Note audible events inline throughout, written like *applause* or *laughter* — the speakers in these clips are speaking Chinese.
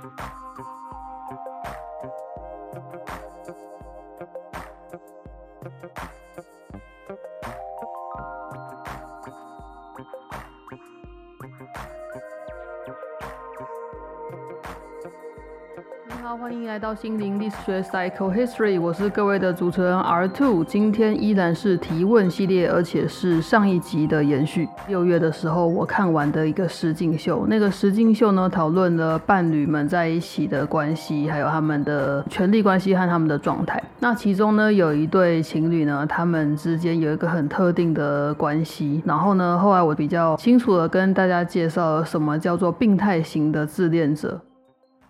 Thank you. 欢迎来到心灵历史学 Psycho History，我是各位的主持人 R Two。今天依然是提问系列，而且是上一集的延续。六月的时候，我看完的一个实境秀，那个实境秀呢，讨论了伴侣们在一起的关系，还有他们的权力关系和他们的状态。那其中呢，有一对情侣呢，他们之间有一个很特定的关系。然后呢，后来我比较清楚的跟大家介绍了什么叫做病态型的自恋者。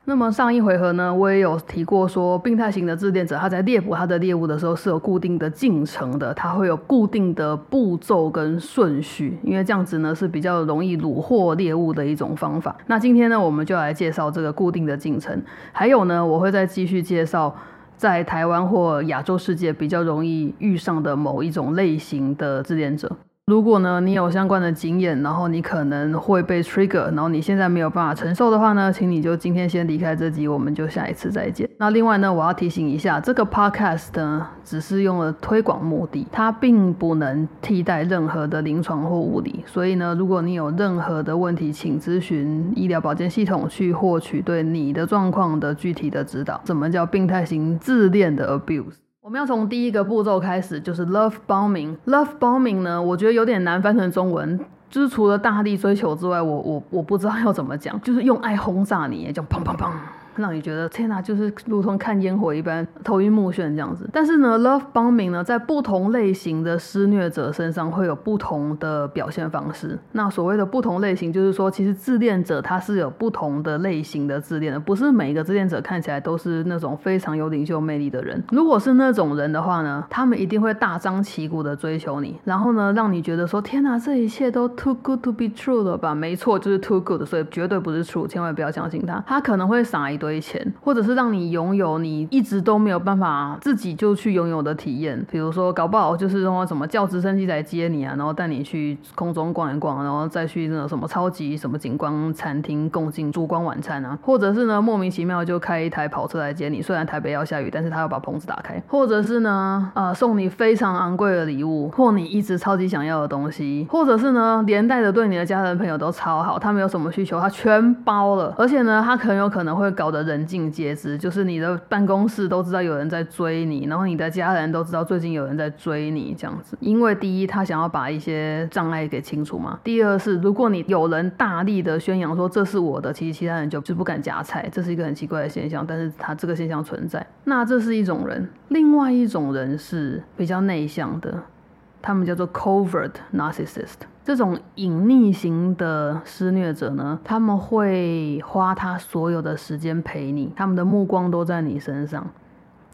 那么上一回合呢，我也有提过说，病态型的自恋者他在猎捕他的猎物的时候是有固定的进程的，他会有固定的步骤跟顺序，因为这样子呢是比较容易虏获猎物的一种方法。那今天呢，我们就来介绍这个固定的进程，还有呢，我会再继续介绍在台湾或亚洲世界比较容易遇上的某一种类型的自恋者。如果呢，你有相关的经验，然后你可能会被 trigger，然后你现在没有办法承受的话呢，请你就今天先离开这集，我们就下一次再见。那另外呢，我要提醒一下，这个 podcast 呢，只是用了推广目的，它并不能替代任何的临床或物理。所以呢，如果你有任何的问题，请咨询医疗保健系统去获取对你的状况的具体的指导。什么叫病态型自恋的 abuse？我们要从第一个步骤开始，就是 love bombing。love bombing 呢，我觉得有点难翻成中文，就是除了大力追求之外，我我我不知道要怎么讲，就是用爱轰炸你，叫砰砰砰。让你觉得天哪，就是如同看烟火一般头晕目眩这样子。但是呢，love bombing 呢，在不同类型的施虐者身上会有不同的表现方式。那所谓的不同类型，就是说，其实自恋者他是有不同的类型的自恋的，不是每一个自恋者看起来都是那种非常有领袖魅力的人。如果是那种人的话呢，他们一定会大张旗鼓的追求你，然后呢，让你觉得说天哪，这一切都 too good to be true 了吧？没错，就是 too good，所以绝对不是 true，千万不要相信他。他可能会撒一堆。堆钱，或者是让你拥有你一直都没有办法自己就去拥有的体验，比如说搞不好就是说什么叫直升机来接你啊，然后带你去空中逛一逛，然后再去那种什么超级什么景观餐厅共进烛光晚餐啊，或者是呢莫名其妙就开一台跑车来接你，虽然台北要下雨，但是他要把棚子打开，或者是呢啊送你非常昂贵的礼物，或你一直超级想要的东西，或者是呢连带的对你的家人朋友都超好，他没有什么需求他全包了，而且呢他很有可能会搞得。人尽皆知，就是你的办公室都知道有人在追你，然后你的家人都知道最近有人在追你，这样子。因为第一，他想要把一些障碍给清除嘛；第二是，如果你有人大力的宣扬说这是我的，其实其他人就就不敢夹菜，这是一个很奇怪的现象。但是他这个现象存在，那这是一种人。另外一种人是比较内向的，他们叫做 covert narcissist。这种隐匿型的施虐者呢，他们会花他所有的时间陪你，他们的目光都在你身上。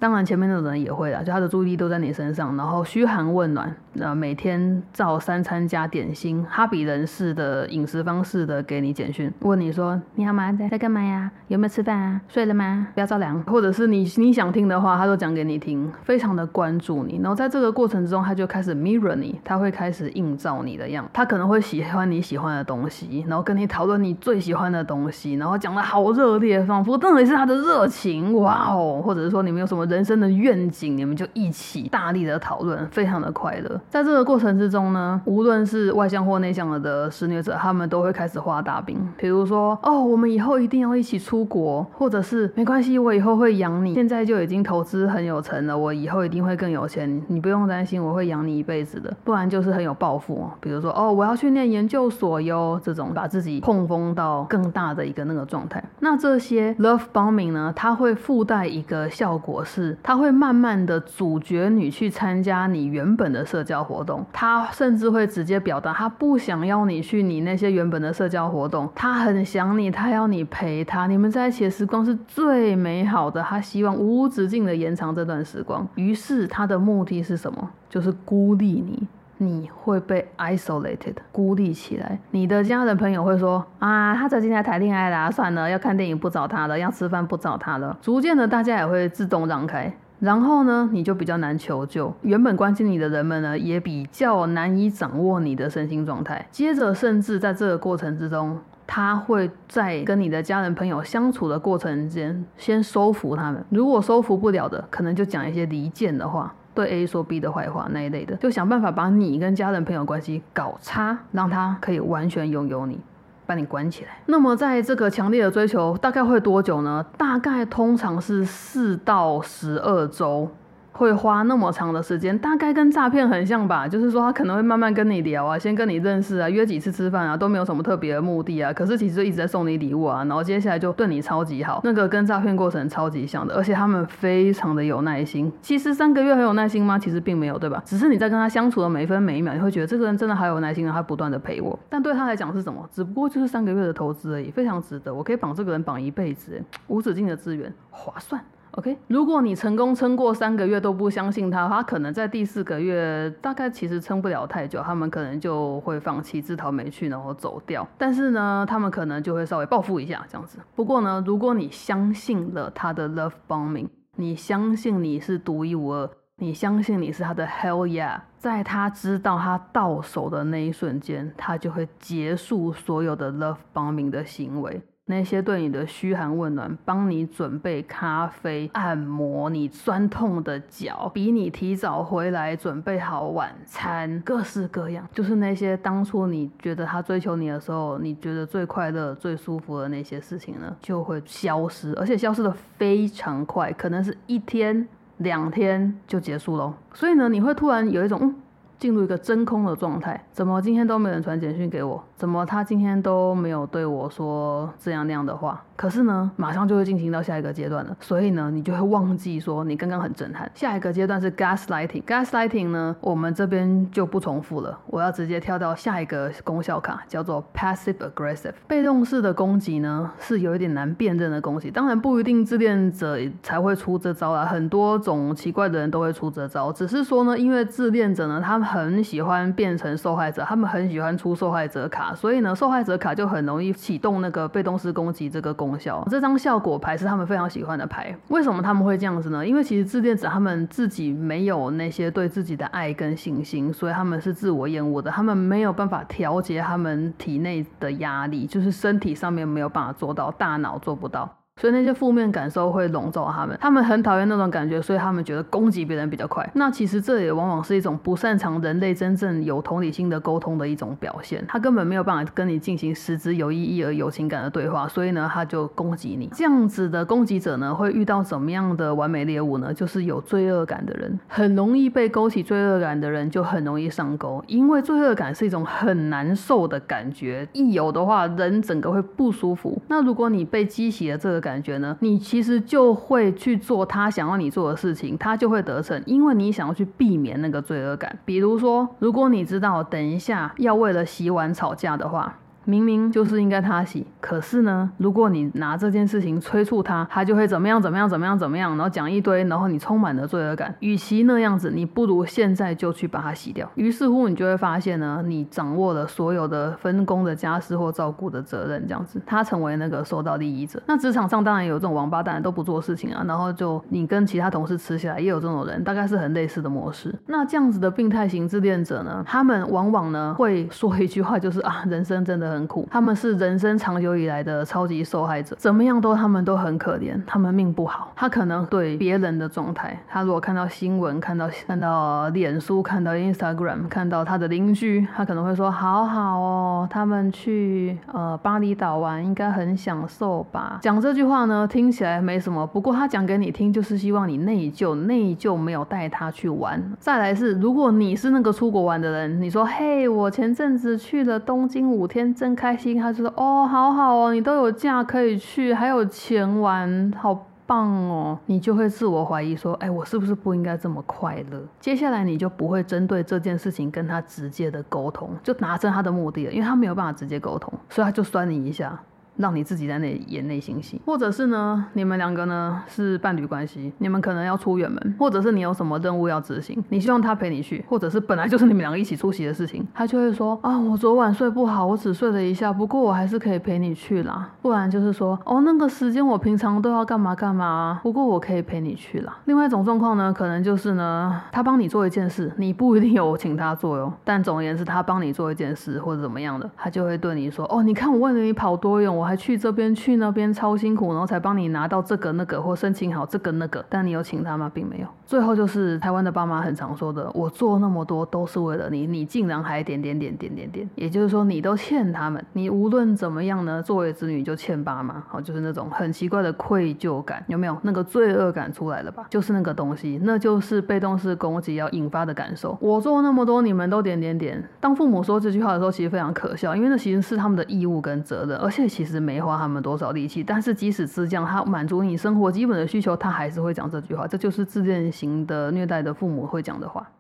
当然，前面那种人也会啦，就他的注意力都在你身上，然后嘘寒问暖，呃，每天照三餐加点心，哈比人士的饮食方式的给你简讯，问你说你好吗？在在干嘛呀？有没有吃饭啊？睡了吗？不要着凉，或者是你你想听的话，他都讲给你听，非常的关注你。然后在这个过程之中，他就开始 mirror 你，他会开始映照你的样，他可能会喜欢你喜欢的东西，然后跟你讨论你最喜欢的东西，然后讲的好热烈，仿佛那里是他的热情，哇哦，或者是说你们有什么。人生的愿景，你们就一起大力的讨论，非常的快乐。在这个过程之中呢，无论是外向或内向的施虐者，他们都会开始画大饼。比如说，哦，我们以后一定要一起出国，或者是没关系，我以后会养你。现在就已经投资很有成了，我以后一定会更有钱，你不用担心，我会养你一辈子的。不然就是很有抱负，比如说，哦，我要去念研究所哟，这种把自己控封到更大的一个那个状态。那这些 love bombing 呢，它会附带一个效果。是，它会慢慢的主角你去参加你原本的社交活动，他甚至会直接表达他不想要你去你那些原本的社交活动，他很想你，他要你陪他，你们在一起的时光是最美好的，他希望无止境的延长这段时光。于是他的目的是什么？就是孤立你。你会被 isolated 孤立起来，你的家人朋友会说啊，他最近在谈恋爱啦，算了，要看电影不找他了，要吃饭不找他了。逐渐的，大家也会自动让开，然后呢，你就比较难求救。原本关心你的人们呢，也比较难以掌握你的身心状态。接着，甚至在这个过程之中。他会在跟你的家人朋友相处的过程间，先收服他们。如果收服不了的，可能就讲一些离间的话，对 A 说 B 的坏话那一类的，就想办法把你跟家人朋友关系搞差，让他可以完全拥有你。把你关起来。那么，在这个强烈的追求大概会多久呢？大概通常是四到十二周。会花那么长的时间，大概跟诈骗很像吧。就是说，他可能会慢慢跟你聊啊，先跟你认识啊，约几次吃饭啊，都没有什么特别的目的啊。可是其实一直在送你礼物啊，然后接下来就对你超级好，那个跟诈骗过程超级像的。而且他们非常的有耐心。其实三个月很有耐心吗？其实并没有，对吧？只是你在跟他相处的每一分每一秒，你会觉得这个人真的好有耐心啊，他不断的陪我。但对他来讲是什么？只不过就是三个月的投资而已，非常值得。我可以绑这个人绑一辈子，无止境的资源，划算。OK，如果你成功撑过三个月都不相信他，他可能在第四个月大概其实撑不了太久，他们可能就会放弃自讨没趣，然后走掉。但是呢，他们可能就会稍微报复一下这样子。不过呢，如果你相信了他的 love bombing，你相信你是独一无二，你相信你是他的 hell yeah，在他知道他到手的那一瞬间，他就会结束所有的 love bombing 的行为。那些对你的嘘寒问暖，帮你准备咖啡、按摩你酸痛的脚，比你提早回来准备好晚餐，各式各样，就是那些当初你觉得他追求你的时候，你觉得最快乐、最舒服的那些事情呢，就会消失，而且消失的非常快，可能是一天、两天就结束喽。所以呢，你会突然有一种嗯。进入一个真空的状态，怎么今天都没人传简讯给我？怎么他今天都没有对我说这样那样的话？可是呢，马上就会进行到下一个阶段了，所以呢，你就会忘记说你刚刚很震撼。下一个阶段是 gaslighting，gaslighting 呢，我们这边就不重复了，我要直接跳到下一个功效卡，叫做 passive aggressive，被动式的攻击呢，是有一点难辨认的攻击。当然不一定自恋者才会出这招啦，很多种奇怪的人都会出这招，只是说呢，因为自恋者呢，他们很喜欢变成受害者，他们很喜欢出受害者卡，所以呢，受害者卡就很容易启动那个被动式攻击这个。功效，这张效果牌是他们非常喜欢的牌。为什么他们会这样子呢？因为其实自恋者他们自己没有那些对自己的爱跟信心，所以他们是自我厌恶的。他们没有办法调节他们体内的压力，就是身体上面没有办法做到，大脑做不到。所以那些负面感受会笼罩他们，他们很讨厌那种感觉，所以他们觉得攻击别人比较快。那其实这也往往是一种不擅长人类真正有同理心的沟通的一种表现。他根本没有办法跟你进行实质有意义而有情感的对话，所以呢，他就攻击你。这样子的攻击者呢，会遇到怎么样的完美猎物呢？就是有罪恶感的人，很容易被勾起罪恶感的人就很容易上钩，因为罪恶感是一种很难受的感觉，一有的话，人整个会不舒服。那如果你被激起了这个。感觉呢？你其实就会去做他想要你做的事情，他就会得逞，因为你想要去避免那个罪恶感。比如说，如果你知道等一下要为了洗碗吵架的话。明明就是应该他洗，可是呢，如果你拿这件事情催促他，他就会怎么样怎么样怎么样怎么样，然后讲一堆，然后你充满了罪恶感。与其那样子，你不如现在就去把它洗掉。于是乎，你就会发现呢，你掌握了所有的分工的家事或照顾的责任，这样子，他成为那个受到利益者。那职场上当然有这种王八蛋都不做事情啊，然后就你跟其他同事吃起来也有这种人，大概是很类似的模式。那这样子的病态型自恋者呢，他们往往呢会说一句话，就是啊，人生真的。*laughs* 很苦，他们是人生长久以来的超级受害者，怎么样都他们都很可怜，他们命不好。他可能对别人的状态，他如果看到新闻，看到看到脸书，看到 Instagram，看到他的邻居，他可能会说：好好哦，他们去呃巴厘岛玩，应该很享受吧？讲这句话呢，听起来没什么，不过他讲给你听，就是希望你内疚，内疚没有带他去玩。再来是，如果你是那个出国玩的人，你说：嘿，我前阵子去了东京五天。真开心，他就说：“哦，好好哦，你都有假可以去，还有钱玩，好棒哦。”你就会自我怀疑说：“哎，我是不是不应该这么快乐？”接下来你就不会针对这件事情跟他直接的沟通，就达成他的目的了，因为他没有办法直接沟通，所以他就酸你一下。让你自己在那里演内心戏，或者是呢，你们两个呢是伴侣关系，你们可能要出远门，或者是你有什么任务要执行，你希望他陪你去，或者是本来就是你们两个一起出席的事情，他就会说啊，我昨晚睡不好，我只睡了一下，不过我还是可以陪你去啦。不然就是说，哦，那个时间我平常都要干嘛干嘛，不过我可以陪你去啦。另外一种状况呢，可能就是呢，他帮你做一件事，你不一定有请他做哟，但总而言之，他帮你做一件事或者怎么样的，他就会对你说，哦，你看我为了你跑多远，我还去这边去那边超辛苦，然后才帮你拿到这个那个或申请好这个那个，但你有请他吗？并没有。最后就是台湾的爸妈很常说的，我做那么多都是为了你，你竟然还点点点点点点，也就是说你都欠他们，你无论怎么样呢，作为子女就欠爸妈，好，就是那种很奇怪的愧疚感，有没有？那个罪恶感出来了吧？就是那个东西，那就是被动式攻击要引发的感受。我做那么多，你们都点点点。当父母说这句话的时候，其实非常可笑，因为那其实是他们的义务跟责任，而且其实没花他们多少力气。但是即使是这样，他满足你生活基本的需求，他还是会讲这句话。这就是自恋型的虐待的父母会讲的话。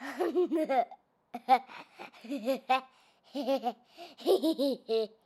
*laughs*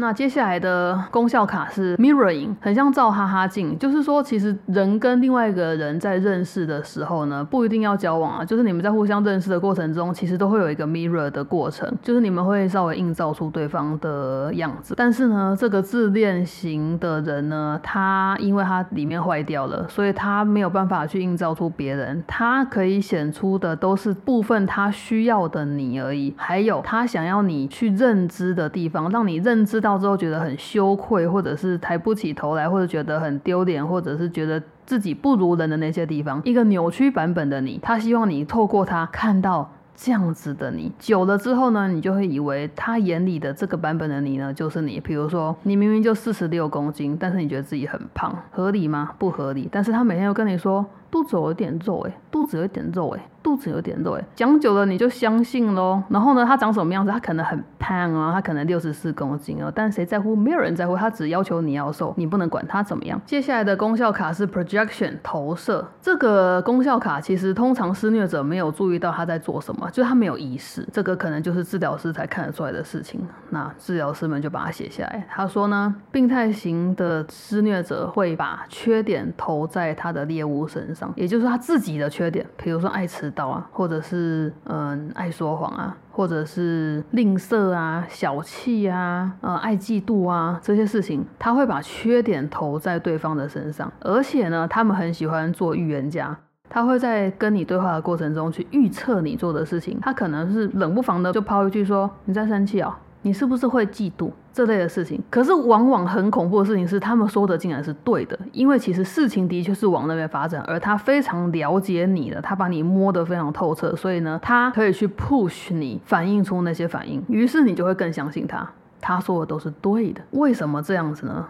那接下来的功效卡是 mirroring，很像照哈哈镜，就是说，其实人跟另外一个人在认识的时候呢，不一定要交往啊，就是你们在互相认识的过程中，其实都会有一个 mirror 的过程，就是你们会稍微映照出对方的样子。但是呢，这个自恋型的人呢，他因为他里面坏掉了，所以他没有办法去映照出别人，他可以显出的都是部分他需要的你而已，还有他想要你去认知的地方，让你认知到。到之后觉得很羞愧，或者是抬不起头来，或者觉得很丢脸，或者是觉得自己不如人的那些地方，一个扭曲版本的你，他希望你透过他看到这样子的你。久了之后呢，你就会以为他眼里的这个版本的你呢，就是你。比如说，你明明就四十六公斤，但是你觉得自己很胖，合理吗？不合理。但是他每天又跟你说，肚子有点肉，哎，肚子有点肉，哎。肚子有点肉哎，讲久了你就相信喽。然后呢，他长什么样子？他可能很胖啊，他可能六十四公斤哦，但谁在乎？没有人在乎，他只要求你要瘦，你不能管他怎么样。接下来的功效卡是 projection 投射，这个功效卡其实通常施虐者没有注意到他在做什么，就是他没有意识。这个可能就是治疗师才看得出来的事情。那治疗师们就把它写下来。他说呢，病态型的施虐者会把缺点投在他的猎物身上，也就是他自己的缺点，比如说爱迟到。啊，或者是嗯爱说谎啊，或者是吝啬啊、小气啊、呃爱嫉妒啊这些事情，他会把缺点投在对方的身上，而且呢，他们很喜欢做预言家，他会在跟你对话的过程中去预测你做的事情，他可能是冷不防的就抛一句说你在生气啊。你是不是会嫉妒这类的事情？可是往往很恐怖的事情是，他们说的竟然是对的，因为其实事情的确是往那边发展，而他非常了解你的，他把你摸得非常透彻，所以呢，他可以去 push 你反映出那些反应，于是你就会更相信他，他说的都是对的。为什么这样子呢？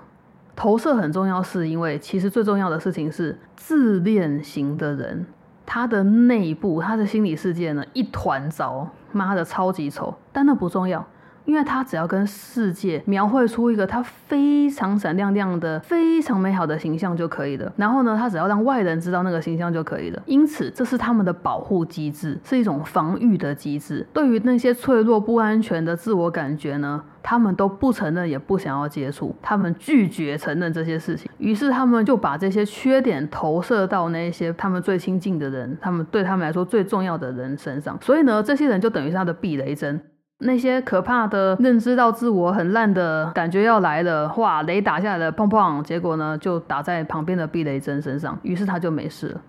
投射很重要，是因为其实最重要的事情是自恋型的人，他的内部他的心理世界呢一团糟，妈的超级丑，但那不重要。因为他只要跟世界描绘出一个他非常闪亮亮的、非常美好的形象就可以了。然后呢，他只要让外人知道那个形象就可以了。因此，这是他们的保护机制，是一种防御的机制。对于那些脆弱、不安全的自我感觉呢，他们都不承认，也不想要接触，他们拒绝承认这些事情。于是，他们就把这些缺点投射到那些他们最亲近的人，他们对他们来说最重要的人身上。所以呢，这些人就等于是他的避雷针。那些可怕的认知到自我很烂的感觉要来了，哇，雷打下来了，砰砰，结果呢就打在旁边的避雷针身上，于是他就没事了。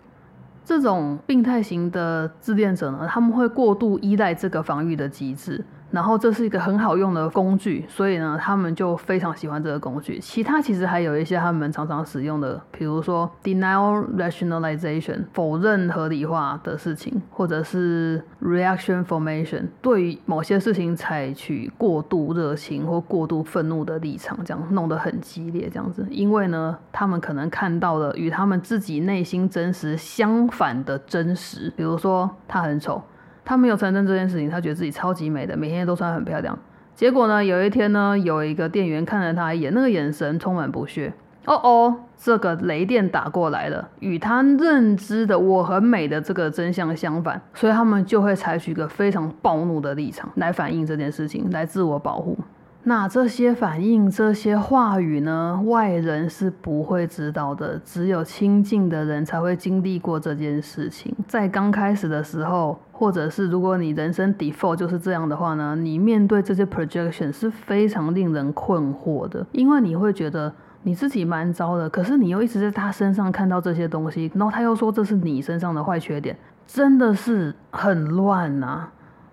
这种病态型的自恋者呢，他们会过度依赖这个防御的机制。然后这是一个很好用的工具，所以呢，他们就非常喜欢这个工具。其他其实还有一些他们常常使用的，比如说 denial rationalization 否认合理化的事情，或者是 reaction formation 对于某些事情采取过度热情或过度愤怒的立场，这样弄得很激烈，这样子。因为呢，他们可能看到了与他们自己内心真实相反的真实，比如说他很丑。他没有承认这件事情，他觉得自己超级美的，每天都穿很漂亮。结果呢，有一天呢，有一个店员看了他一眼，那个眼神充满不屑。哦哦，这个雷电打过来了，与他认知的我很美的这个真相相反，所以他们就会采取一个非常暴怒的立场来反映这件事情，来自我保护。那这些反应、这些话语呢？外人是不会知道的，只有亲近的人才会经历过这件事情。在刚开始的时候，或者是如果你人生 default 就是这样的话呢，你面对这些 projection 是非常令人困惑的，因为你会觉得你自己蛮糟的，可是你又一直在他身上看到这些东西，然后他又说这是你身上的坏缺点，真的是很乱呐。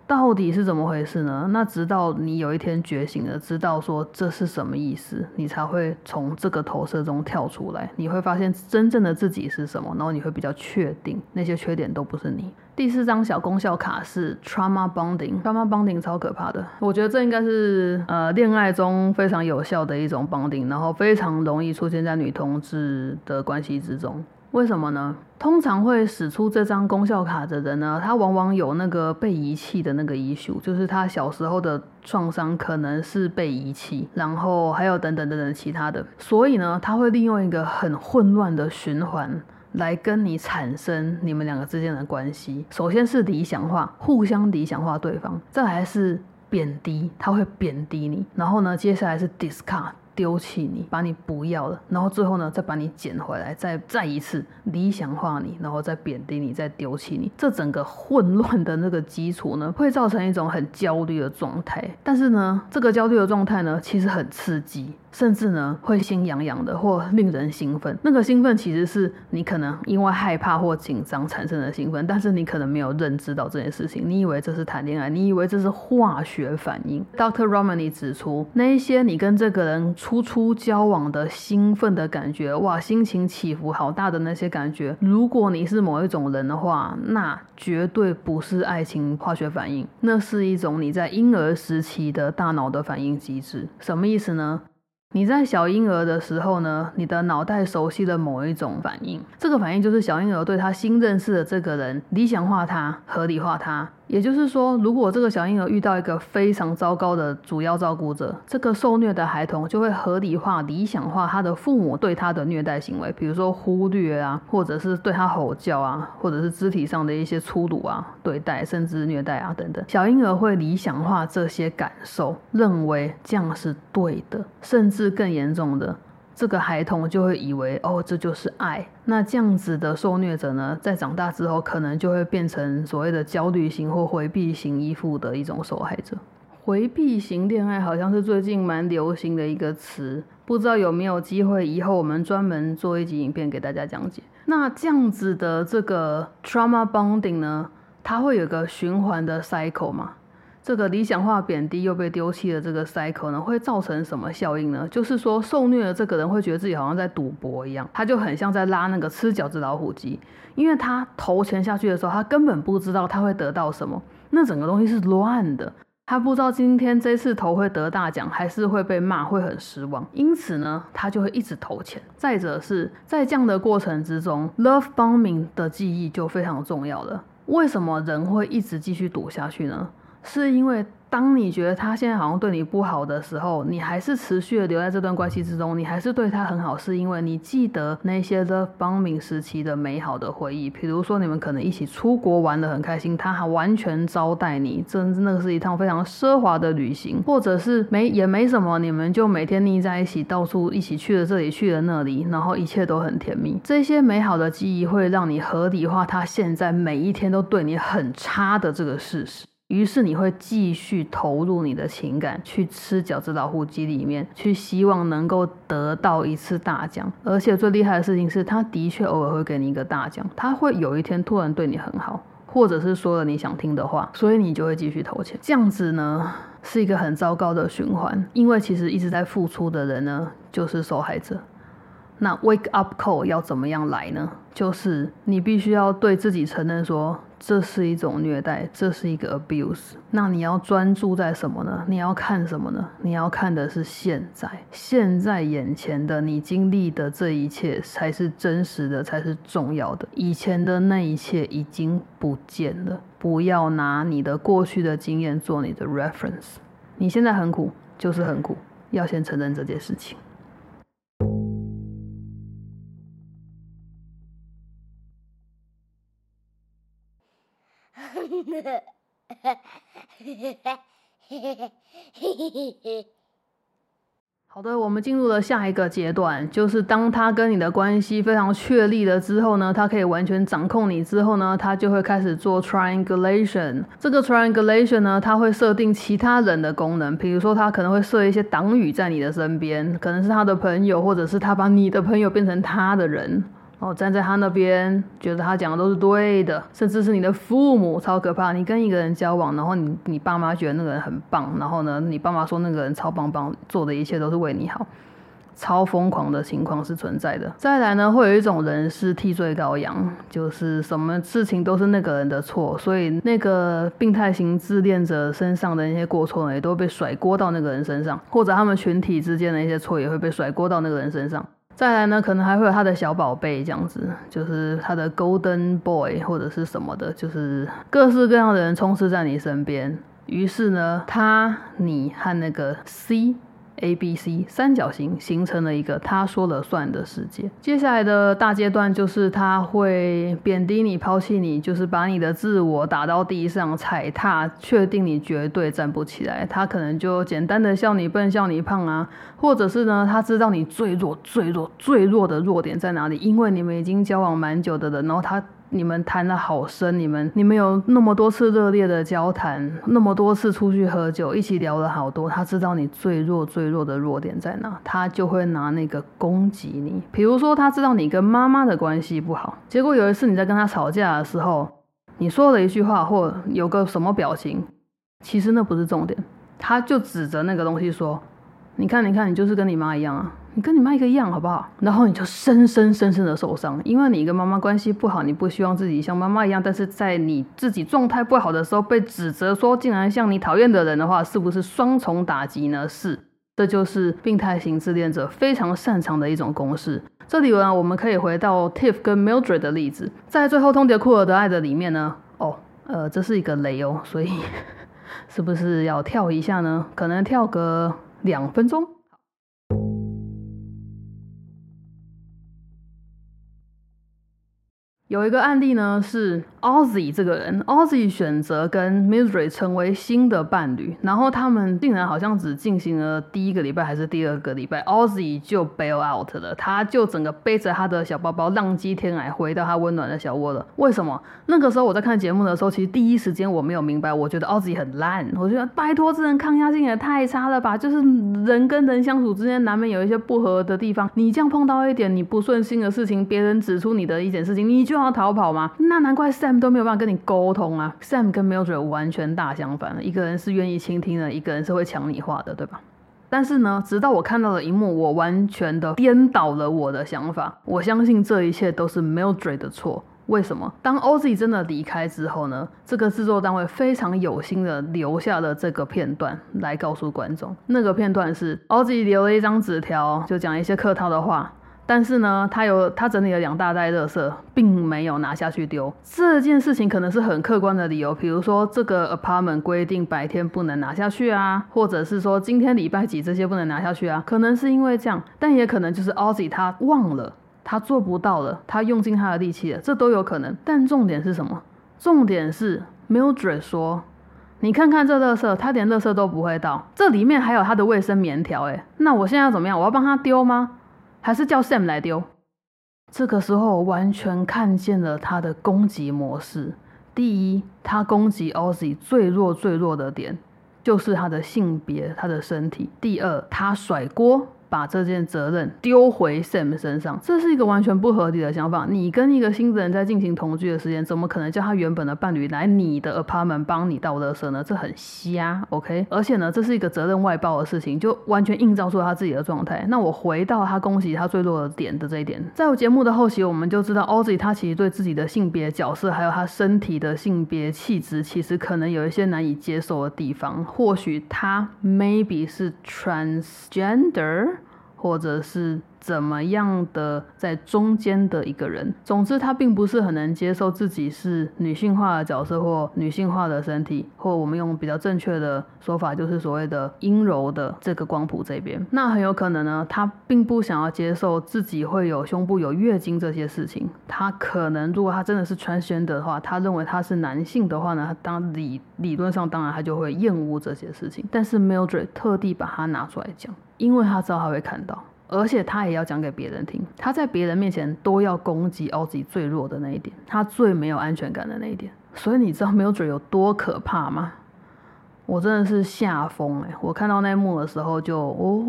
到底是怎么回事呢？那直到你有一天觉醒了，知道说这是什么意思，你才会从这个投射中跳出来。你会发现真正的自己是什么，然后你会比较确定那些缺点都不是你。第四张小功效卡是 trauma bonding，trauma bonding 超可怕的。我觉得这应该是呃恋爱中非常有效的一种 bonding，然后非常容易出现在女同志的关系之中。为什么呢？通常会使出这张功效卡的人呢，他往往有那个被遗弃的那个遗属就是他小时候的创伤可能是被遗弃，然后还有等等等等其他的，所以呢，他会利用一个很混乱的循环来跟你产生你们两个之间的关系。首先是理想化，互相理想化对方，再来是贬低，他会贬低你，然后呢，接下来是 discard。丢弃你，把你不要了，然后最后呢，再把你捡回来，再再一次理想化你，然后再贬低你，再丢弃你。这整个混乱的那个基础呢，会造成一种很焦虑的状态。但是呢，这个焦虑的状态呢，其实很刺激。甚至呢，会心痒痒的或令人兴奋。那个兴奋其实是你可能因为害怕或紧张产生的兴奋，但是你可能没有认知到这件事情。你以为这是谈恋爱，你以为这是化学反应。Dr. Romani 指出，那一些你跟这个人初初交往的兴奋的感觉，哇，心情起伏好大的那些感觉，如果你是某一种人的话，那绝对不是爱情化学反应，那是一种你在婴儿时期的大脑的反应机制。什么意思呢？你在小婴儿的时候呢，你的脑袋熟悉了某一种反应，这个反应就是小婴儿对他新认识的这个人理想化他，合理化他。也就是说，如果这个小婴儿遇到一个非常糟糕的主要照顾者，这个受虐的孩童就会合理化、理想化他的父母对他的虐待行为，比如说忽略啊，或者是对他吼叫啊，或者是肢体上的一些粗鲁啊对待，甚至虐待啊等等。小婴儿会理想化这些感受，认为这样是对的，甚至更严重的。这个孩童就会以为哦，这就是爱。那这样子的受虐者呢，在长大之后，可能就会变成所谓的焦虑型或回避型依附的一种受害者。回避型恋爱好像是最近蛮流行的一个词，不知道有没有机会以后我们专门做一集影片给大家讲解。那这样子的这个 trauma bonding 呢，它会有个循环的 cycle 吗？这个理想化贬低又被丢弃的这个 cycle 呢，会造成什么效应呢？就是说，受虐的这个人会觉得自己好像在赌博一样，他就很像在拉那个吃饺子老虎机，因为他投钱下去的时候，他根本不知道他会得到什么，那整个东西是乱的，他不知道今天这次投会得大奖，还是会被骂，会很失望，因此呢，他就会一直投钱。再者是在这样的过程之中，love bombing 的记忆就非常重要了。为什么人会一直继续赌下去呢？是因为当你觉得他现在好像对你不好的时候，你还是持续的留在这段关系之中，你还是对他很好，是因为你记得那些的帮明时期的美好的回忆，比如说你们可能一起出国玩的很开心，他还完全招待你，真那是一趟非常奢华的旅行，或者是没也没什么，你们就每天腻在一起，到处一起去了这里去了那里，然后一切都很甜蜜。这些美好的记忆会让你合理化他现在每一天都对你很差的这个事实。于是你会继续投入你的情感，去吃饺子老虎机里面，去希望能够得到一次大奖。而且最厉害的事情是，他的确偶尔会给你一个大奖，他会有一天突然对你很好，或者是说了你想听的话，所以你就会继续投钱。这样子呢，是一个很糟糕的循环，因为其实一直在付出的人呢，就是受害者。那 wake up call 要怎么样来呢？就是你必须要对自己承认说，这是一种虐待，这是一个 abuse。那你要专注在什么呢？你要看什么呢？你要看的是现在，现在眼前的你经历的这一切才是真实的，才是重要的。以前的那一切已经不见了。不要拿你的过去的经验做你的 reference。你现在很苦，就是很苦，要先承认这件事情。*laughs* 好的，我们进入了下一个阶段，就是当他跟你的关系非常确立了之后呢，他可以完全掌控你之后呢，他就会开始做 triangulation。这个 triangulation 呢，他会设定其他人的功能，比如说他可能会设一些党羽在你的身边，可能是他的朋友，或者是他把你的朋友变成他的人。哦，站在他那边，觉得他讲的都是对的，甚至是你的父母，超可怕。你跟一个人交往，然后你你爸妈觉得那个人很棒，然后呢，你爸妈说那个人超棒棒，做的一切都是为你好，超疯狂的情况是存在的。再来呢，会有一种人是替罪羔羊，就是什么事情都是那个人的错，所以那个病态型自恋者身上的那些过错呢，也都被甩锅到那个人身上，或者他们群体之间的一些错也会被甩锅到那个人身上。再来呢，可能还会有他的小宝贝这样子，就是他的 Golden Boy 或者是什么的，就是各式各样的人充斥在你身边。于是呢，他、你和那个 C。A、B、C 三角形形成了一个他说了算的世界。接下来的大阶段就是他会贬低你、抛弃你，就是把你的自我打到地上踩踏，确定你绝对站不起来。他可能就简单的笑你笨、笑你胖啊，或者是呢，他知道你最弱、最弱、最弱的弱点在哪里，因为你们已经交往蛮久的人，然后他。你们谈的好深，你们你们有那么多次热烈的交谈，那么多次出去喝酒，一起聊了好多。他知道你最弱最弱的弱点在哪，他就会拿那个攻击你。比如说，他知道你跟妈妈的关系不好，结果有一次你在跟他吵架的时候，你说了一句话或有个什么表情，其实那不是重点，他就指着那个东西说：“你看，你看，你就是跟你妈一样啊。”你跟你妈一个样，好不好？然后你就深深深深的受伤，因为你跟妈妈关系不好，你不希望自己像妈妈一样。但是在你自己状态不好的时候，被指责说竟然像你讨厌的人的话，是不是双重打击呢？是，这就是病态型自恋者非常擅长的一种公式。这里呢，我们可以回到 Tiff 跟 Mildred 的例子，在最后通牒库尔的爱的里面呢，哦，呃，这是一个雷哦，所以 *laughs* 是不是要跳一下呢？可能跳个两分钟。有一个案例呢，是 Ozzy 这个人，Ozzy 选择跟 Misery 成为新的伴侣，然后他们竟然好像只进行了第一个礼拜还是第二个礼拜，Ozzy 就 bail out 了，他就整个背着他的小包包浪迹天涯回到他温暖的小窝了。为什么？那个时候我在看节目的时候，其实第一时间我没有明白，我觉得 Ozzy 很烂，我觉得拜托这人抗压性也太差了吧，就是人跟人相处之间难免有一些不合的地方，你这样碰到一点你不顺心的事情，别人指出你的一件事情，你就。要逃跑吗？那难怪 Sam 都没有办法跟你沟通啊。Sam 跟 Mildred 完全大相反，一个人是愿意倾听的，一个人是会抢你话的，对吧？但是呢，直到我看到了一幕，我完全的颠倒了我的想法。我相信这一切都是 Mildred 的错。为什么？当 Ozzy 真的离开之后呢？这个制作单位非常有心的留下了这个片段来告诉观众。那个片段是 Ozzy 留了一张纸条，就讲一些客套的话。但是呢，他有他整理了两大袋垃圾，并没有拿下去丢。这件事情可能是很客观的理由，比如说这个 apartment 规定白天不能拿下去啊，或者是说今天礼拜几这些不能拿下去啊，可能是因为这样，但也可能就是 Ozzy 他忘了，他做不到了，他用尽他的力气了，这都有可能。但重点是什么？重点是 Mildred 说：“你看看这垃圾，他连垃圾都不会倒，这里面还有他的卫生棉条，诶，那我现在要怎么样？我要帮他丢吗？”还是叫 Sam 来丢。这个时候完全看见了他的攻击模式。第一，他攻击 Ozzy 最弱最弱的点，就是他的性别、他的身体。第二，他甩锅。把这件责任丢回 Sam 身上，这是一个完全不合理的想法。你跟一个新人在进行同居的时间，怎么可能叫他原本的伴侣来你的 apartment 帮你倒垃圾呢？这很瞎，OK？而且呢，这是一个责任外包的事情，就完全映照出他自己的状态。那我回到他恭喜他最弱的点的这一点，在我节目的后期，我们就知道 Ozzy 他其实对自己的性别角色，还有他身体的性别气质，其实可能有一些难以接受的地方。或许他 maybe 是 transgender。或者是怎么样的在中间的一个人。总之，他并不是很能接受自己是女性化的角色或女性化的身体，或我们用比较正确的说法，就是所谓的阴柔的这个光谱这边。那很有可能呢，他并不想要接受自己会有胸部有月经这些事情。他可能如果他真的是 transgender 的话，他认为他是男性的话呢，当理理论上当然他就会厌恶这些事情。但是 Mildred 特地把它拿出来讲。因为他知道他会看到，而且他也要讲给别人听。他在别人面前都要攻击奥吉最弱的那一点，他最没有安全感的那一点。所以你知道 Mildred 有多可怕吗？我真的是吓疯哎！我看到那一幕的时候就哦，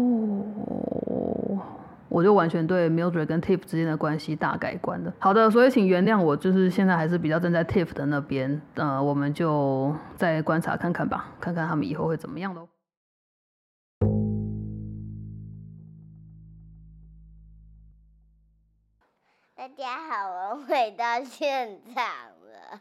我就完全对 Mildred 跟 Tiff 之间的关系大改观了。好的，所以请原谅我，就是现在还是比较站在 Tiff 的那边。呃，我们就再观察看看吧，看看他们以后会怎么样喽。大家好，我回到现场了。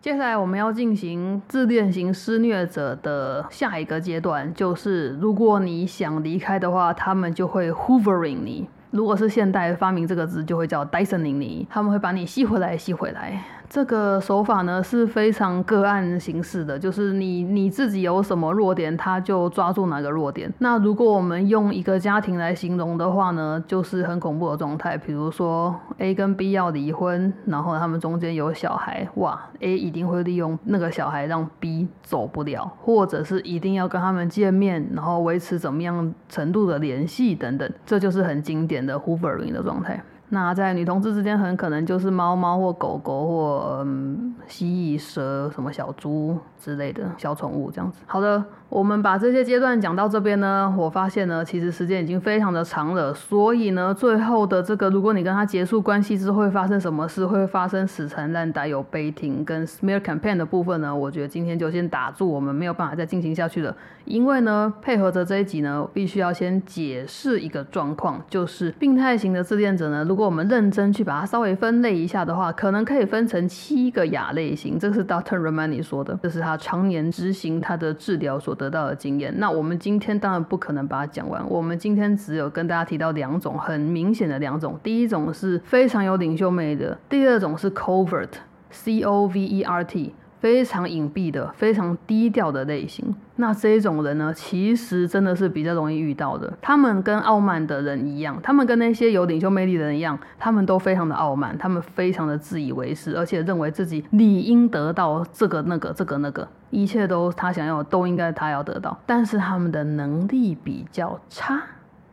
接下来我们要进行自恋型施虐者的下一个阶段，就是如果你想离开的话，他们就会 hoovering 你。如果是现代发明这个字，就会叫 Dysoning 你，他们会把你吸回来，吸回来。这个手法呢是非常个案形式的，就是你你自己有什么弱点，他就抓住哪个弱点。那如果我们用一个家庭来形容的话呢，就是很恐怖的状态。比如说 A 跟 B 要离婚，然后他们中间有小孩，哇，A 一定会利用那个小孩让 B 走不了，或者是一定要跟他们见面，然后维持怎么样程度的联系等等，这就是很经典的 Hoovering 的状态。那在女同志之间，很可能就是猫猫或狗狗或嗯蜥蜴、蛇、什么小猪之类的小宠物这样子。好的。我们把这些阶段讲到这边呢，我发现呢，其实时间已经非常的长了，所以呢，最后的这个，如果你跟他结束关系之后会发生什么事，会发生死缠烂打、有悲庭跟 smear campaign 的部分呢，我觉得今天就先打住，我们没有办法再进行下去了，因为呢，配合着这一集呢，必须要先解释一个状况，就是病态型的自恋者呢，如果我们认真去把它稍微分类一下的话，可能可以分成七个亚类型，这是 Doctor Romani 说的，这是他常年执行他的治疗所。得到的经验，那我们今天当然不可能把它讲完。我们今天只有跟大家提到两种很明显的两种，第一种是非常有领袖魅力的，第二种是 covert，c o v e r t。非常隐蔽的、非常低调的类型，那这种人呢，其实真的是比较容易遇到的。他们跟傲慢的人一样，他们跟那些有领袖魅力的人一样，他们都非常的傲慢，他们非常的自以为是，而且认为自己理应得到这个、那个、这个、那个，一切都他想要，都应该他要得到。但是他们的能力比较差，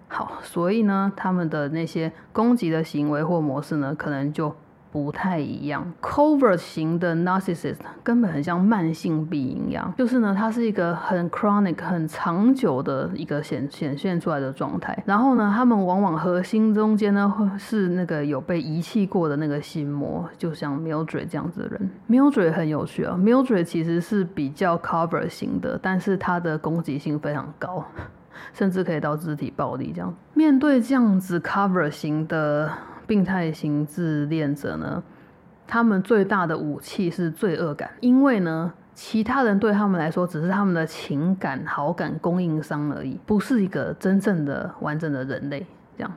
好，所以呢，他们的那些攻击的行为或模式呢，可能就。不太一样，cover 型的 narcissist 根本很像慢性病一样，就是呢，它是一个很 chronic、很长久的一个显显现出来的状态。然后呢，他们往往核心中间呢，会是那个有被遗弃过的那个心魔，就像 Mildred 这样子的人。Mildred 很有趣啊，Mildred 其实是比较 cover 型的，但是它的攻击性非常高，*laughs* 甚至可以到肢体暴力这样。面对这样子 cover 型的。病态型自恋者呢，他们最大的武器是罪恶感，因为呢，其他人对他们来说只是他们的情感好感供应商而已，不是一个真正的完整的人类。这样，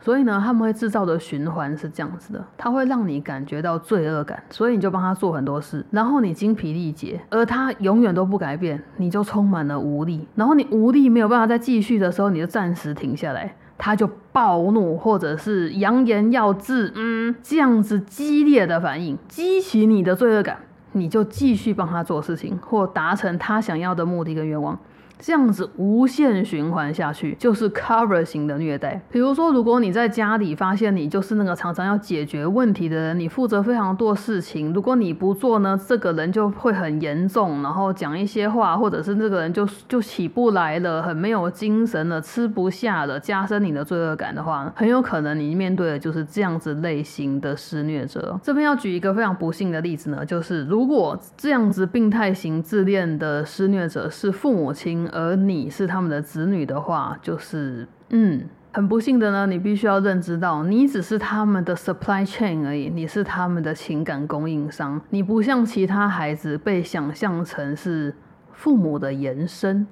所以呢，他们会制造的循环是这样子的，他会让你感觉到罪恶感，所以你就帮他做很多事，然后你精疲力竭，而他永远都不改变，你就充满了无力，然后你无力没有办法再继续的时候，你就暂时停下来。他就暴怒，或者是扬言要治，嗯，这样子激烈的反应激起你的罪恶感，你就继续帮他做事情，或达成他想要的目的跟愿望。这样子无限循环下去，就是 cover 型的虐待。比如说，如果你在家里发现你就是那个常常要解决问题的人，你负责非常多事情，如果你不做呢，这个人就会很严重，然后讲一些话，或者是这个人就就起不来了，很没有精神了，吃不下了，加深你的罪恶感的话，很有可能你面对的就是这样子类型的施虐者。这边要举一个非常不幸的例子呢，就是如果这样子病态型自恋的施虐者是父母亲。而你是他们的子女的话，就是嗯，很不幸的呢。你必须要认知到，你只是他们的 supply chain 而已，你是他们的情感供应商。你不像其他孩子被想象成是父母的延伸，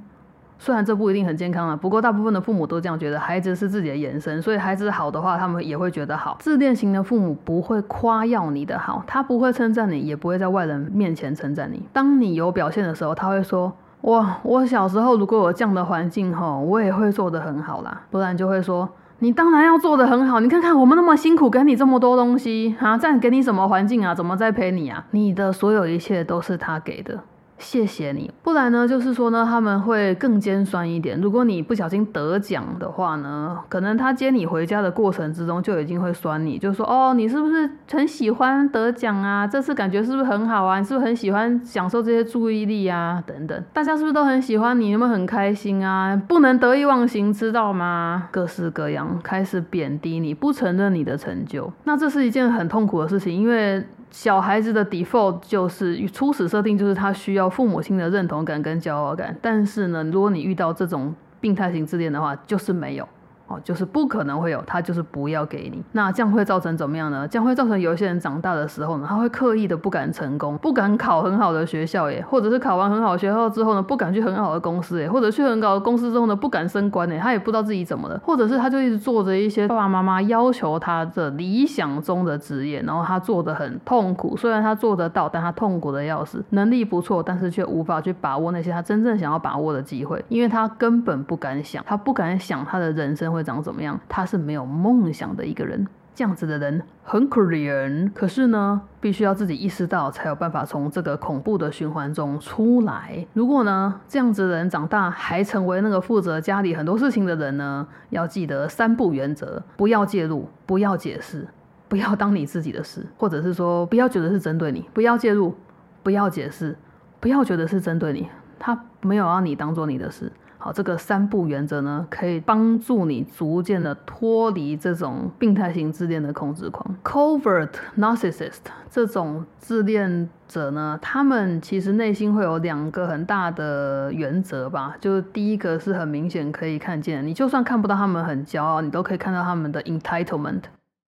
虽然这不一定很健康啊，不过大部分的父母都这样觉得，孩子是自己的延伸，所以孩子好的话，他们也会觉得好。自恋型的父母不会夸耀你的好，他不会称赞你，也不会在外人面前称赞你。当你有表现的时候，他会说：我，我小时候如果有这样的环境吼，我也会做的很好啦。不然就会说：你当然要做的很好，你看看我们那么辛苦，给你这么多东西啊，这样给你什么环境啊？怎么在陪你啊？你的所有一切都是他给的。谢谢你，不然呢，就是说呢，他们会更尖酸一点。如果你不小心得奖的话呢，可能他接你回家的过程之中就已经会酸你，就说哦，你是不是很喜欢得奖啊？这次感觉是不是很好啊？你是不是很喜欢享受这些注意力啊？等等，大家是不是都很喜欢你？有没有很开心啊？不能得意忘形，知道吗？各式各样开始贬低你，不承认你的成就，那这是一件很痛苦的事情，因为。小孩子的 default 就是初始设定，就是他需要父母亲的认同感跟骄傲感。但是呢，如果你遇到这种病态型自恋的话，就是没有。哦，就是不可能会有，他就是不要给你。那这样会造成怎么样呢？这样会造成有一些人长大的时候呢，他会刻意的不敢成功，不敢考很好的学校耶，或者是考完很好的学校之后呢，不敢去很好的公司耶，或者去很好的公司之后呢，不敢升官耶，他也不知道自己怎么了，或者是他就一直做着一些爸爸妈妈要求他的理想中的职业，然后他做的很痛苦，虽然他做得到，但他痛苦的要死，能力不错，但是却无法去把握那些他真正想要把握的机会，因为他根本不敢想，他不敢想他的人生会长怎么样。他是没有梦想的一个人，这样子的人很可怜。可是呢，必须要自己意识到，才有办法从这个恐怖的循环中出来。如果呢，这样子的人长大还成为那个负责家里很多事情的人呢，要记得三不原则：不要介入，不要解释，不要当你自己的事，或者是说不要觉得是针对你，不要介入，不要解释，不要觉得是针对你，他没有让你当做你的事。好，这个三步原则呢，可以帮助你逐渐的脱离这种病态型自恋的控制狂。Covert narcissist 这种自恋者呢，他们其实内心会有两个很大的原则吧，就是第一个是很明显可以看见，你就算看不到他们很骄傲，你都可以看到他们的 entitlement。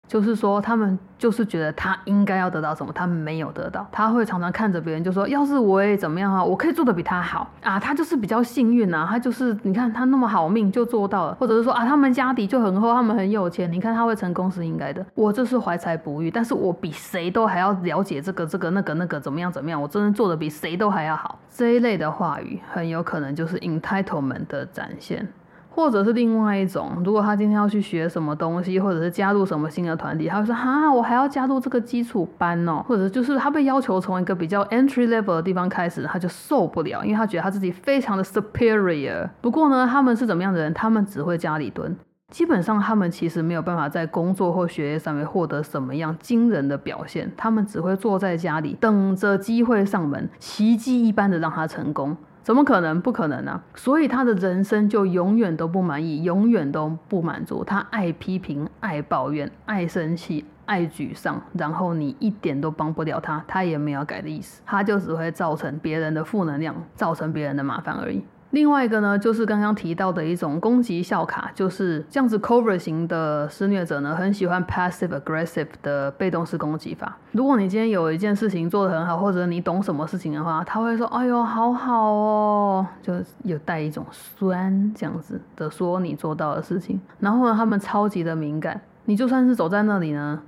就是说，他们就是觉得他应该要得到什么，他没有得到。他会常常看着别人，就说：“要是我也怎么样啊，我可以做的比他好啊。”他就是比较幸运啊，他就是你看他那么好命就做到了，或者是说啊，他们家底就很厚，他们很有钱，你看他会成功是应该的。我这是怀才不遇，但是我比谁都还要了解这个这个那个那个怎么样怎么样，我真的做的比谁都还要好。这一类的话语很有可能就是 entitlement 的展现。或者是另外一种，如果他今天要去学什么东西，或者是加入什么新的团体，他会说：哈，我还要加入这个基础班哦。或者就是他被要求从一个比较 entry level 的地方开始，他就受不了，因为他觉得他自己非常的 superior。不过呢，他们是怎么样的人？他们只会家里蹲，基本上他们其实没有办法在工作或学业上面获得什么样惊人的表现，他们只会坐在家里等着机会上门，奇迹一般的让他成功。怎么可能？不可能呢！所以他的人生就永远都不满意，永远都不满足。他爱批评，爱抱怨，爱生气，爱沮丧。然后你一点都帮不了他，他也没有改的意思，他就只会造成别人的负能量，造成别人的麻烦而已。另外一个呢，就是刚刚提到的一种攻击笑卡，就是这样子 cover 型的施虐者呢，很喜欢 passive aggressive 的被动式攻击法。如果你今天有一件事情做得很好，或者你懂什么事情的话，他会说：“哎呦，好好哦。”就有带一种酸这样子的说你做到的事情。然后呢，他们超级的敏感，你就算是走在那里呢，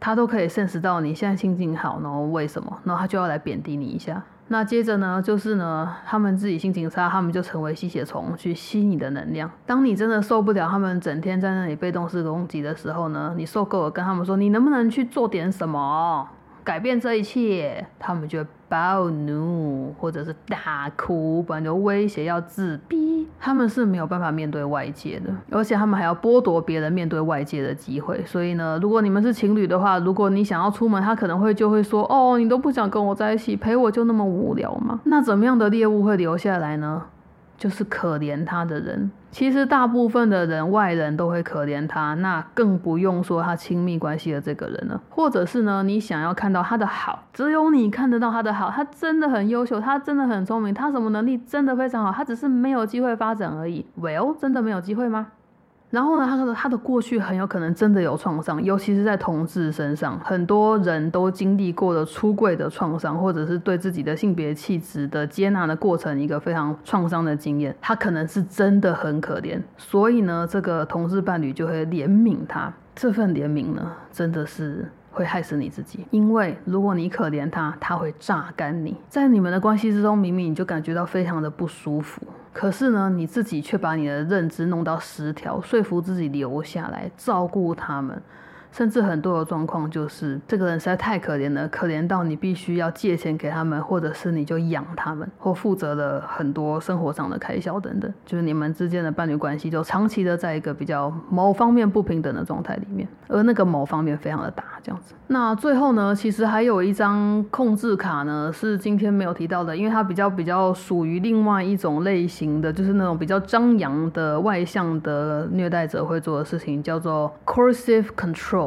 他都可以 sense 到你现在心情好，然后为什么，然后他就要来贬低你一下。那接着呢，就是呢，他们自己心情差，他们就成为吸血虫，去吸你的能量。当你真的受不了他们整天在那里被动式攻击的时候呢，你受够了，跟他们说，你能不能去做点什么？改变这一切，他们就暴怒，或者是大哭，不然就威胁要自闭。他们是没有办法面对外界的，而且他们还要剥夺别人面对外界的机会。所以呢，如果你们是情侣的话，如果你想要出门，他可能会就会说：“哦，你都不想跟我在一起，陪我就那么无聊吗？”那怎么样的猎物会留下来呢？就是可怜他的人，其实大部分的人外人都会可怜他，那更不用说他亲密关系的这个人了。或者是呢，你想要看到他的好，只有你看得到他的好，他真的很优秀，他真的很聪明，他什么能力真的非常好，他只是没有机会发展而已。Well，真的没有机会吗？然后呢，他的他的过去很有可能真的有创伤，尤其是在同志身上，很多人都经历过了出柜的创伤，或者是对自己的性别气质的接纳的过程，一个非常创伤的经验。他可能是真的很可怜，所以呢，这个同志伴侣就会怜悯他。这份怜悯呢，真的是。会害死你自己，因为如果你可怜他，他会榨干你。在你们的关系之中，明明你就感觉到非常的不舒服，可是呢，你自己却把你的认知弄到失调，说服自己留下来照顾他们。甚至很多的状况就是，这个人实在太可怜了，可怜到你必须要借钱给他们，或者是你就养他们，或负责了很多生活上的开销等等。就是你们之间的伴侣关系就长期的在一个比较某方面不平等的状态里面，而那个某方面非常的大，这样子。那最后呢，其实还有一张控制卡呢，是今天没有提到的，因为它比较比较属于另外一种类型的，就是那种比较张扬的外向的虐待者会做的事情，叫做 coercive control。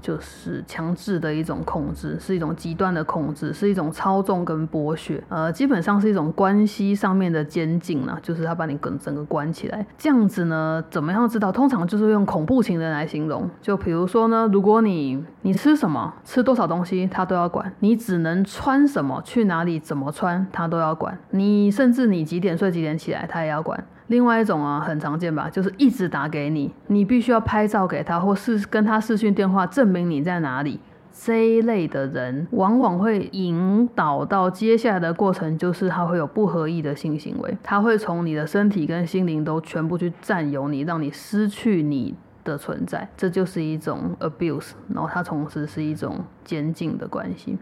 就是强制的一种控制，是一种极端的控制，是一种操纵跟剥削，呃，基本上是一种关系上面的监禁啊，就是他把你跟整个关起来，这样子呢，怎么样知道？通常就是用恐怖情人来形容，就比如说呢，如果你你吃什么，吃多少东西，他都要管；你只能穿什么，去哪里，怎么穿，他都要管；你甚至你几点睡，几点起来，他也要管。另外一种啊，很常见吧，就是一直打给你，你必须要拍照给他，或是跟他视讯电话证明你在哪里。这一类的人，往往会引导到接下来的过程，就是他会有不合意的性行为，他会从你的身体跟心灵都全部去占有你，让你失去你的存在，这就是一种 abuse，然后它同时是一种监禁的关系。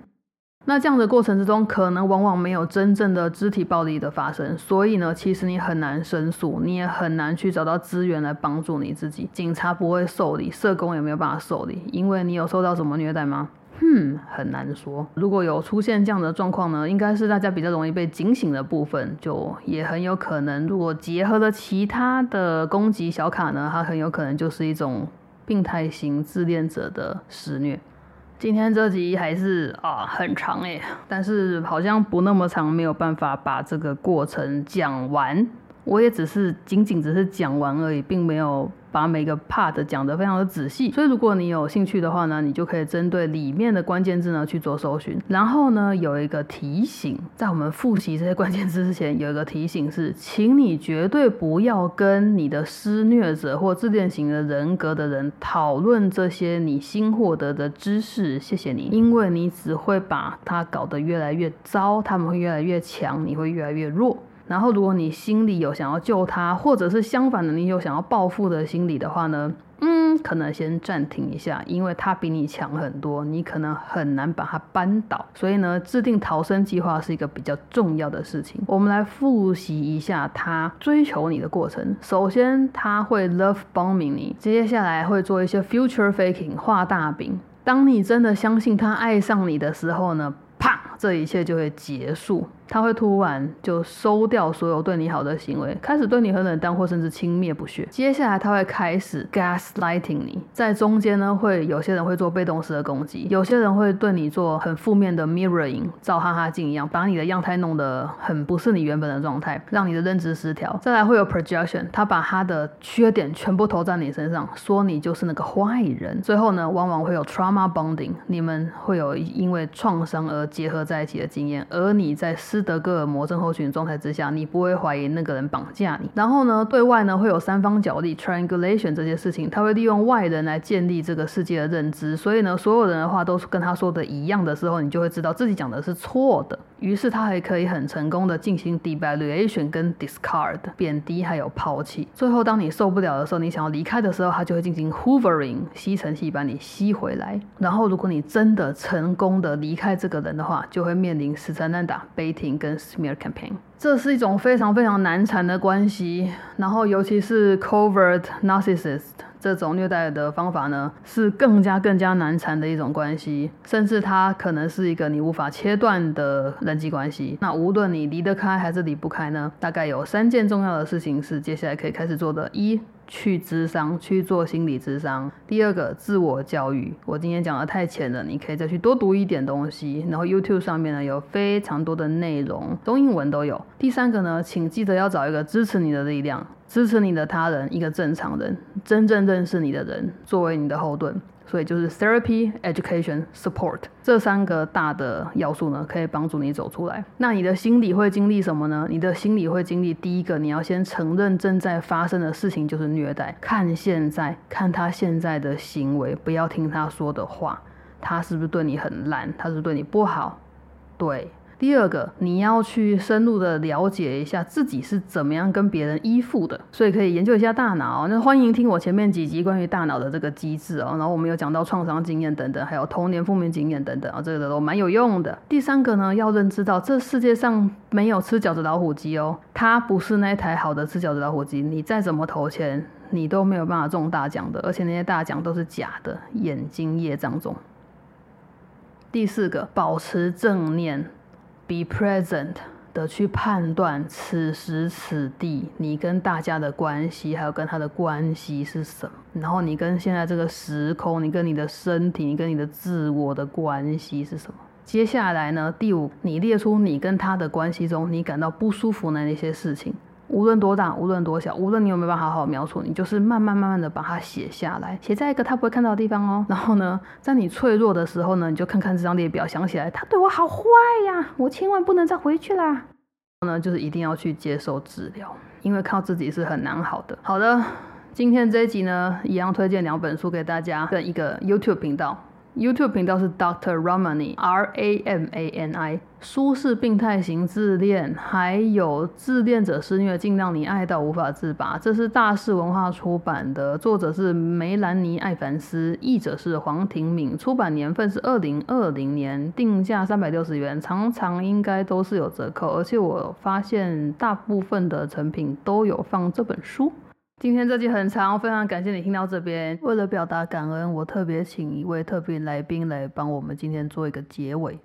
那这样的过程之中，可能往往没有真正的肢体暴力的发生，所以呢，其实你很难申诉，你也很难去找到资源来帮助你自己。警察不会受理，社工也没有办法受理，因为你有受到什么虐待吗？哼，很难说。如果有出现这样的状况呢，应该是大家比较容易被警醒的部分，就也很有可能。如果结合了其他的攻击小卡呢，它很有可能就是一种病态型自恋者的施虐。今天这集还是啊很长诶，但是好像不那么长，没有办法把这个过程讲完。我也只是仅仅只是讲完而已，并没有。把每个 part 讲得非常的仔细，所以如果你有兴趣的话呢，你就可以针对里面的关键字呢去做搜寻。然后呢，有一个提醒，在我们复习这些关键字之前，有一个提醒是，请你绝对不要跟你的施虐者或自恋型的人格的人讨论这些你新获得的知识。谢谢你，因为你只会把它搞得越来越糟，他们会越来越强，你会越来越弱。然后，如果你心里有想要救他，或者是相反的，你有想要报复的心理的话呢，嗯，可能先暂停一下，因为他比你强很多，你可能很难把他扳倒。所以呢，制定逃生计划是一个比较重要的事情。我们来复习一下他追求你的过程。首先，他会 love bombing 你，接下来会做一些 future faking 画大饼。当你真的相信他爱上你的时候呢，啪，这一切就会结束。他会突然就收掉所有对你好的行为，开始对你很冷淡或甚至轻蔑不屑。接下来他会开始 gaslighting 你，在中间呢会有些人会做被动式的攻击，有些人会对你做很负面的 mirroring，照哈哈镜一样，把你的样态弄得很不是你原本的状态，让你的认知失调。再来会有 projection，他把他的缺点全部投在你身上，说你就是那个坏人。最后呢，往往会有 trauma bonding，你们会有因为创伤而结合在一起的经验，而你在失斯德哥尔摩症候群状态之下，你不会怀疑那个人绑架你。然后呢，对外呢会有三方角力 （triangulation） 这些事情，他会利用外人来建立这个世界的认知。所以呢，所有人的话都是跟他说的一样的时候，你就会知道自己讲的是错的。于是他还可以很成功的进行 devaluation 跟 discard 贬低还有抛弃。最后当你受不了的时候，你想要离开的时候，他就会进行 hovering，吸尘器把你吸回来。然后如果你真的成功的离开这个人的话，就会面临死缠烂打跟 smear campaign。这是一种非常非常难缠的关系。然后尤其是 covert narcissist。这种虐待的方法呢，是更加更加难缠的一种关系，甚至它可能是一个你无法切断的人际关系。那无论你离得开还是离不开呢，大概有三件重要的事情是接下来可以开始做的：一，去智商去做心理智商。第二个，自我教育。我今天讲的太浅了，你可以再去多读一点东西。然后 YouTube 上面呢有非常多的内容，中英文都有。第三个呢，请记得要找一个支持你的力量，支持你的他人，一个正常人，真正认识你的人，作为你的后盾。所以就是 therapy, education, support 这三个大的要素呢，可以帮助你走出来。那你的心理会经历什么呢？你的心理会经历第一个，你要先承认正在发生的事情就是虐待。看现在，看他现在的行为，不要听他说的话，他是不是对你很烂？他是是对你不好？对。第二个，你要去深入的了解一下自己是怎么样跟别人依附的，所以可以研究一下大脑。那欢迎听我前面几集关于大脑的这个机制哦。然后我们有讲到创伤经验等等，还有童年负面经验等等啊，这个都蛮有用的。第三个呢，要认知到这世界上没有吃饺子老虎机哦，它不是那一台好的吃饺子老虎机，你再怎么投钱，你都没有办法中大奖的，而且那些大奖都是假的，眼睛业障中。第四个，保持正念。Be present 的去判断此时此地你跟大家的关系，还有跟他的关系是什么。然后你跟现在这个时空，你跟你的身体，你跟你的自我的关系是什么？接下来呢？第五，你列出你跟他的关系中你感到不舒服的那些事情。无论多大，无论多小，无论你有没有办法好好描述，你就是慢慢慢慢的把它写下来，写在一个他不会看到的地方哦。*laughs* 然后呢，在你脆弱的时候呢，你就看看这张列表，想起来他对我好坏呀，我千万不能再回去啦。然后呢，就是一定要去接受治疗，因为靠自己是很难好的。好的，今天这一集呢，一样推荐两本书给大家，跟一个 YouTube 频道。YouTube 频道是 Doctor Ramani，R A M A N I，书是病态型自恋，还有自恋者施虐，尽量你爱到无法自拔。这是大是文化出版的，作者是梅兰妮·艾凡斯，译者是黄庭敏，出版年份是二零二零年，定价三百六十元，常常应该都是有折扣，而且我发现大部分的成品都有放这本书。今天这集很长，非常感谢你听到这边。为了表达感恩，我特别请一位特别来宾来帮我们今天做一个结尾。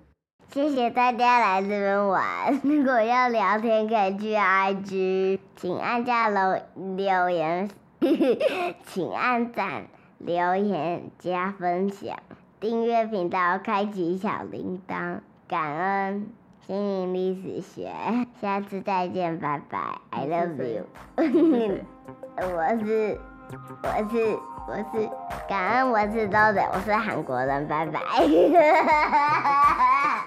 谢谢大家来这边玩。如果要聊天，可以去 IG，请按下楼留言，*laughs* 请按赞、留言、加分享、订阅频道、开启小铃铛。感恩心灵历史学，下次再见，拜拜，I love you。*laughs* 我是我是我是感恩我是周的，我是韩国人，拜拜。*laughs*